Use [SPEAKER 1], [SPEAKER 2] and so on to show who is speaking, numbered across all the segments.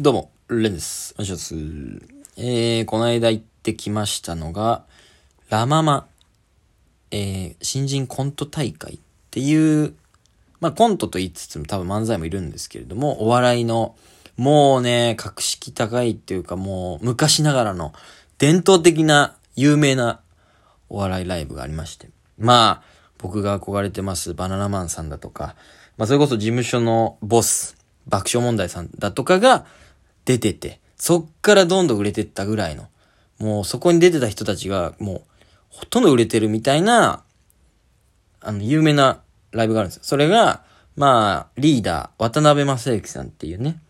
[SPEAKER 1] どうも、レンです。お願いします。えー、この間行ってきましたのが、ラママ、えー、新人コント大会っていう、まあコントと言いつつも多分漫才もいるんですけれども、お笑いの、もうね、格式高いっていうかもう昔ながらの伝統的な有名なお笑いライブがありまして。まあ、僕が憧れてますバナナマンさんだとか、まあそれこそ事務所のボス、爆笑問題さんだとかが出てて、そっからどんどん売れてったぐらいの、もうそこに出てた人たちがもうほとんど売れてるみたいな、あの、有名なライブがあるんですよ。それが、まあ、リーダー、渡辺正行さんっていうね、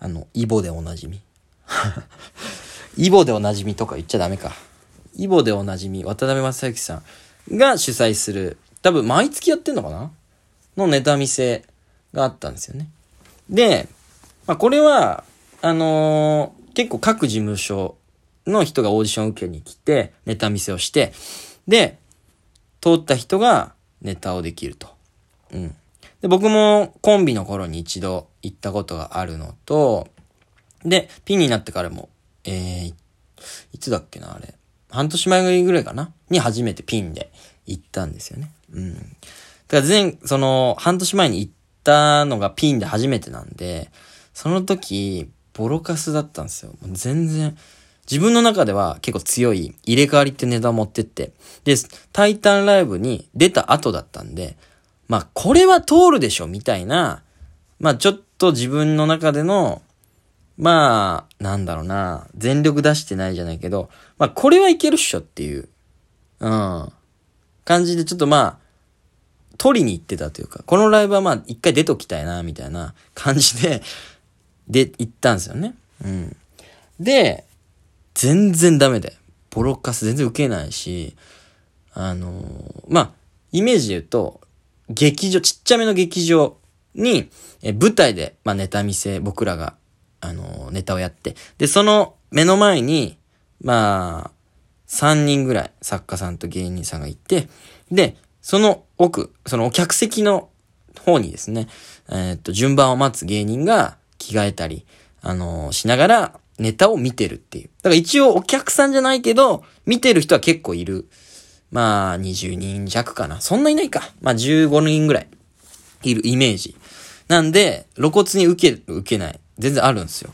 [SPEAKER 1] あの、イボでおなじみ。イボでおなじみとか言っちゃダメか。イボでおなじみ、渡辺正行さんが主催する、多分毎月やってんのかな？のネタ見せがあったんですよね。で、まあこれは、あのー結構各事務所の人がオーディション受けに来て、ネタ見せをして、で、通った人がネタをできると。うん。で、僕もコンビの頃に一度行ったことがあるのと、で、ピンになってからも、えー、いつだっけな、あれ。半年前ぐらいかな？に初めてピンで行ったんですよね。うん。だから前、その、半年前に行ったのがピンで初めてなんで、その時、ボロカスだったんですよ。全然、自分の中では結構強い入れ替わりってネタを持ってって、で、タイタンライブに出た後だったんで、まあ、これは通るでしょ、みたいな、まあ、ちょっと自分の中での、まあ、なんだろうな、全力出してないじゃないけど、まあ、これはいけるっしょっていう、うん、感じでちょっとまあ、取りに行ってたというか、このライブはまあ、一回出ときたいな、みたいな感じで、で、行ったんですよね。うん。で、全然ダメで。ボロカス全然受けないし、あのーまあ、イメージで言うと、劇場、ちっちゃめの劇場に、え舞台で、まあ、ネタ見せ、僕らが、あのーネタをやって、で、その目の前に、まあ、3人ぐらい作家さんと芸人さんがいて、で、その奥、そのお客席の方にですね、えーっと、順番を待つ芸人が着替えたり、あのーしながらネタを見てるっていう。だから一応お客さんじゃないけど、見てる人は結構いる。まあ、20人弱かな。そんないないか。まあ、15人ぐらいいるイメージ。なんで、露骨に受ける、受けない。全然あるんですよ。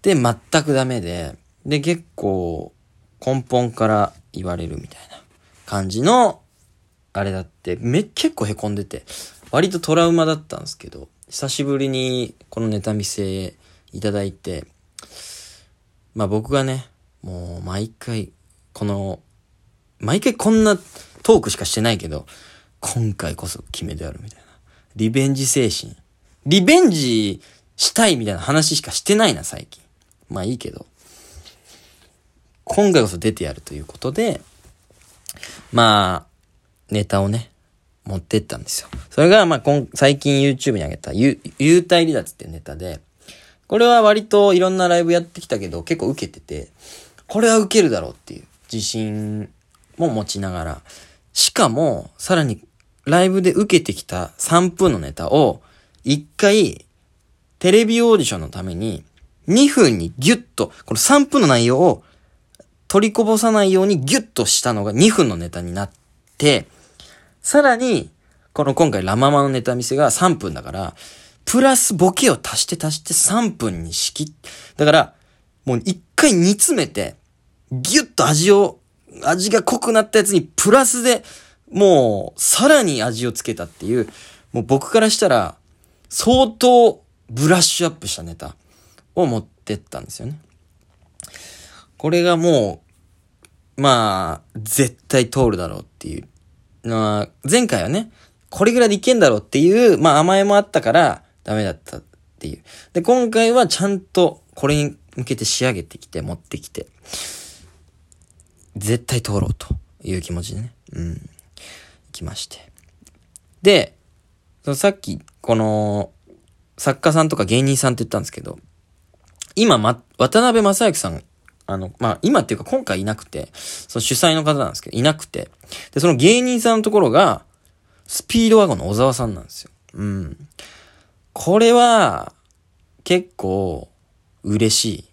[SPEAKER 1] で、全くダメで、で、結構、根本から言われるみたいな感じの、あれだって、め、結構凹んでて、割とトラウマだったんですけど、久しぶりにこのネタ見せいただいて、まあ僕がね、もう毎回、この、毎回こんなトークしかしてないけど、今回こそ決めてやるみたいな。リベンジ精神。リベンジしたいみたいな話しかしてないな、最近。まあいいけど。今回こそ出てやるということで、まあ、ネタをね、持ってったんですよ。それが、まあ、今、最近 YouTube に上げた、ゆ、幽体離脱っていうネタで、これは割といろんなライブやってきたけど、結構受けてて、これは受けるだろうっていう自信も持ちながら、しかも、さらに、ライブで受けてきた3分のネタを、1回、テレビオーディションのために、2分にギュッと、この3分の内容を取りこぼさないようにギュッとしたのが2分のネタになって、さらに、この今回ラママのネタ見せが3分だから、プラスボケを足して足して3分に仕切っ、だから、もう一回煮詰めて、ギュッと味を、味が濃くなったやつにプラスで、もう、さらに味をつけたっていう、もう僕からしたら、相当ブラッシュアップしたネタを持ってったんですよね。これがもう、まあ、絶対通るだろうっていう。まあ、前回はね、これぐらいでいけんだろうっていう、まあ甘えもあったからダメだったっていう。で、今回はちゃんとこれに向けて仕上げてきて、持ってきて、絶対通ろうという気持ちでね、うん、行きまして。で、そのさっき、この、作家さんとか芸人さんって言ったんですけど、今、ま、渡辺正行さん、あの、まあ、今っていうか今回いなくて、その主催の方なんですけど、いなくて、で、その芸人さんのところが、スピードワゴンの小沢さんなんですよ。うん。これは、結構嬉しい。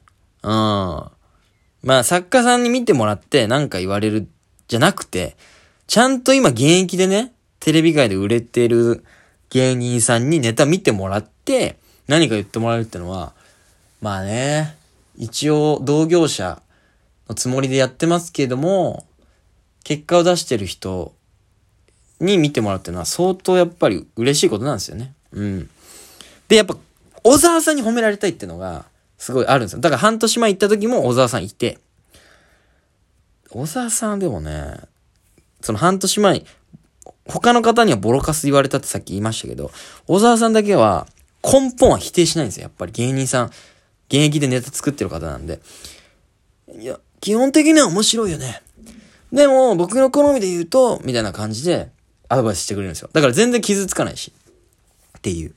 [SPEAKER 1] うん。まあ作家さんに見てもらって何か言われるじゃなくて、ちゃんと今現役でね、テレビ界で売れてる芸人さんにネタ見てもらって、何か言ってもらえるってのは、まあね、一応同業者のつもりでやってますけれども、結果を出してる人に見てもらうっていうのは相当やっぱり嬉しいことなんですよね。うん。で、やっぱ、小沢さんに褒められたいっていうのが、すごいあるんですよ。だから半年前行った時も小沢さんいて、小沢さんでもね、その半年前、他の方にはボロカス言われたってさっき言いましたけど、小沢さんだけは根本は否定しないんですよ。やっぱり芸人さん、現役でネタ作ってる方なんで。いや、基本的には面白いよね。でも、僕の好みで言うと、みたいな感じで、アドバイスしてくれるんですよ。だから全然傷つかないし。っていう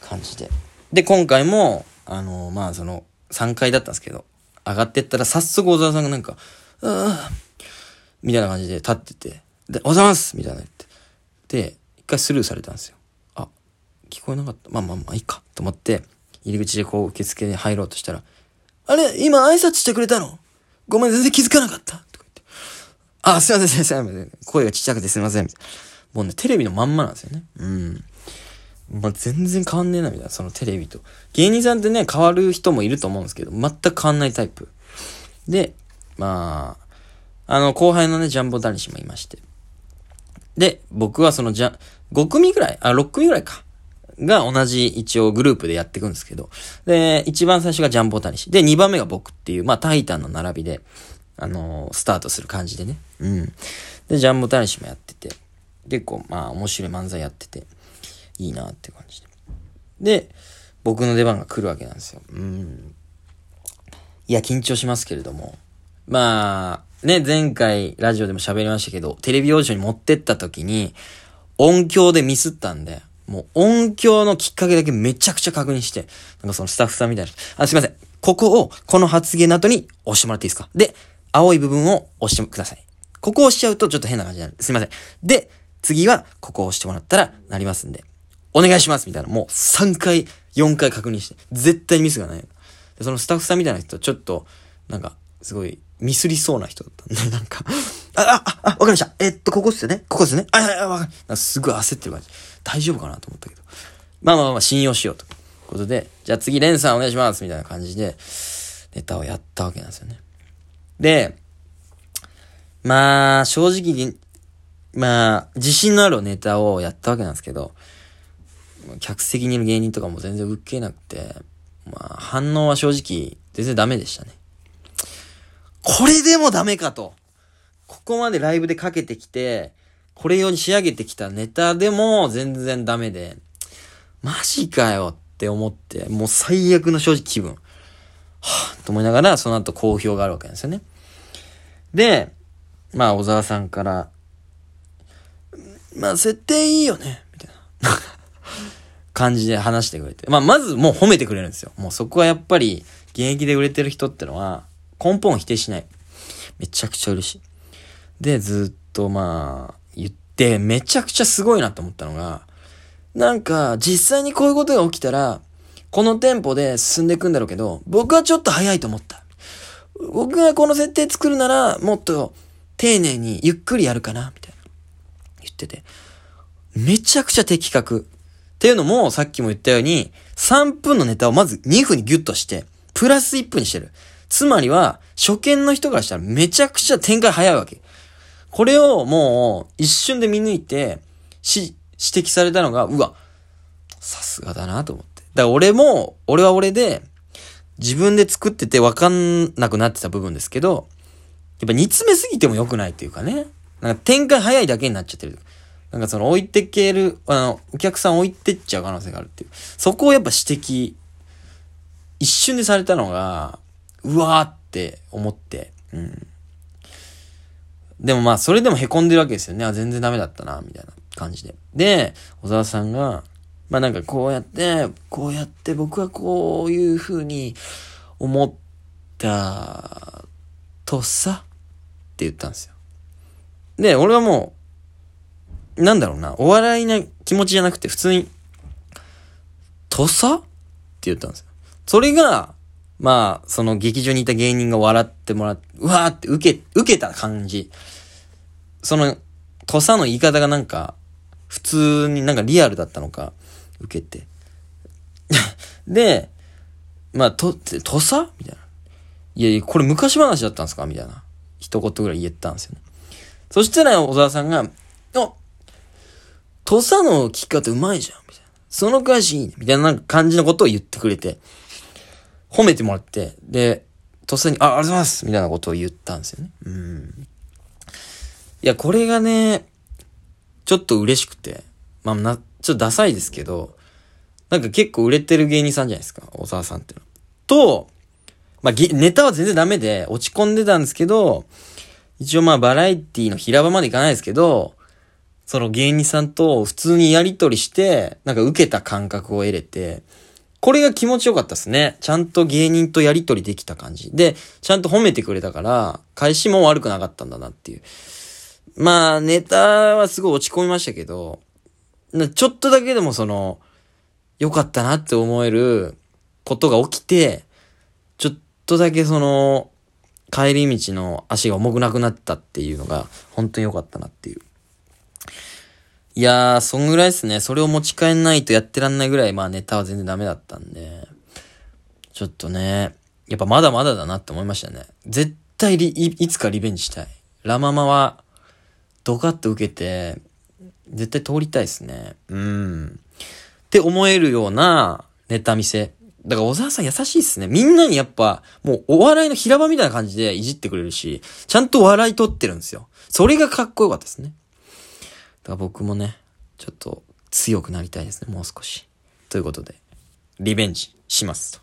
[SPEAKER 1] 感じで。で、今回も、あのー、まあ、その、3階だったんですけど、上がってったら早速小沢さんがなんか、ああ、みたいな感じで立ってて、で、おはようございますみたいな言って。で、一回スルーされたんですよ。あ、聞こえなかった。まあまあまあいいか。と思って、入り口でこう受付に入ろうとしたら、あれ今挨拶してくれたの？ごめん、全然気づかなかった。とか言って。あ、すいません、すいません。声がちっちゃくてすいません。もうね、テレビのまんまなんですよね。うん。まあ、全然変わんねえな、みたいな。そのテレビと。芸人さんってね、変わる人もいると思うんですけど、全く変わんないタイプ。で、まあ、あの、後輩のね、ジャンボ男子もいまして。で、僕はそのじゃ、5組ぐらい、あ、6組ぐらいか。が同じ一応グループでやっていくんですけど。で、一番最初がジャンボタニシ。で、2番目が僕っていう、まあ、タイタンの並びで、あのー、スタートする感じでね。うん。で、ジャンボタニシもやってて、結構、まあ、面白い漫才やってて、いいなって感じで。で、僕の出番が来るわけなんですよ。うん。いや、緊張しますけれども。まあ、ね、前回ラジオでも喋りましたけど、テレビオーディションに持ってった時に、音響でミスったんで、もう音響のきっかけだけめちゃくちゃ確認して、なんかそのスタッフさんみたいな。あ、すいません。ここを、この発言の後に押してもらっていいですか？で、青い部分を押してください。ここを押しちゃうとちょっと変な感じになる。すいません。で、次は、ここを押してもらったら、なりますんで、お願いしますみたいな。もう3回、4回確認して、絶対にミスがない。そのスタッフさんみたいな人、ちょっと、なんか、すごい、ミスりそうな人だったんで、なんか、あ、あ、あ、わかりました。えっと、ここっすよねここっすねあ、あ、あ、わかる。すごい焦ってる感じ。大丈夫かなと思ったけど。まあまあまあ、信用しようと。いうことで、じゃあ次、レンさんお願いしますみたいな感じで、ネタをやったわけなんですよね。で、まあ、正直に、まあ、自信のあるネタをやったわけなんですけど、客席にいる芸人とかも全然受けなくて、まあ、反応は正直、全然ダメでしたね。これでもダメかと。ここまでライブでかけてきて、これ用に仕上げてきたネタでも全然ダメで、マジかよって思って、もう最悪の正直気分。はぁ、と思いながら、その後好評があるわけなんですよね。で、まあ、小沢さんから、まあ、設定いいよね、みたいな 感じで話してくれて。まあ、まずもう褒めてくれるんですよ。もうそこはやっぱり、現役で売れてる人ってのは、根本否定しない。めちゃくちゃ嬉しい。で、ずっとまあ、言って、めちゃくちゃすごいなと思ったのが、なんか、実際にこういうことが起きたら、このテンポで進んでいくんだろうけど、僕はちょっと早いと思った。僕がこの設定作るなら、もっと丁寧にゆっくりやるかな、みたいな。言ってて。めちゃくちゃ的確。っていうのも、さっきも言ったように、3分のネタをまず2分にギュッとして、プラス1分にしてる。つまりは、初見の人からしたらめちゃくちゃ展開早いわけ。これをもう一瞬で見抜いて、し、指摘されたのが、うわ、さすがだなと思って。だから俺も、俺は俺で、自分で作ってて分かんなくなってた部分ですけど、やっぱ煮詰めすぎても良くないっていうかね。なんか展開早いだけになっちゃってる。なんかその置いてける、あの、お客さん置いてっちゃう可能性があるっていう。そこをやっぱ指摘、一瞬でされたのが、うわーって思って、うん。でもまあ、それでも凹んでるわけですよね。あ、全然ダメだったな、みたいな感じで。で、小沢さんが、まあなんかこうやって、こうやって僕はこういう風に思ったとさ、って言ったんですよ。で、俺はもう、なんだろうな、お笑いな気持ちじゃなくて普通に、とさ？って言ったんですよ。それが、まあ、その劇場にいた芸人が笑ってもらって、うわーって受け、受けた感じ。その、土佐の言い方がなんか、普通になんかリアルだったのか、受けて。で、まあ、と、土佐みたいな。いやいや、これ昔話だったんですか？みたいな。一言ぐらい言ったんですよね。そしたら小沢さんが、あ土佐の聞き方うまいじゃん。みたいな。その歌詞いいね。みたいな感じのことを言ってくれて、褒めてもらって、で、土佐に、あ、ありがとうございますみたいなことを言ったんですよね。うん。いや、これがね、ちょっと嬉しくて、まあ、な、ちょっとダサいですけど、なんか結構売れてる芸人さんじゃないですか、小沢さんっての。と、まあ、ネタは全然ダメで、落ち込んでたんですけど、一応まあバラエティの平場までいかないですけど、その芸人さんと普通にやりとりして、なんか受けた感覚を得れて、これが気持ちよかったですね。ちゃんと芸人とやりとりできた感じ。で、ちゃんと褒めてくれたから、返しも悪くなかったんだなっていう。まあ、ネタはすごい落ち込みましたけど、ちょっとだけでもその、良かったなって思えることが起きて、ちょっとだけその、帰り道の足が重くなくなったっていうのが、本当に良かったなっていう。いやー、そんぐらいですね。それを持ち帰んないとやってらんないぐらい、まあネタは全然ダメだったんで、ちょっとね、やっぱまだまだだなって思いましたね。絶対いいつかリベンジしたい。ラママは、ドカッと受けて、絶対通りたいですね。うん。って思えるようなネタ見せ。だから小沢さん優しいっすね。みんなにやっぱ、もうお笑いの平場みたいな感じでいじってくれるし、ちゃんと笑い取ってるんですよ。それがかっこよかったですね。だから僕もね、ちょっと強くなりたいですね、もう少し。ということで、リベンジしますと。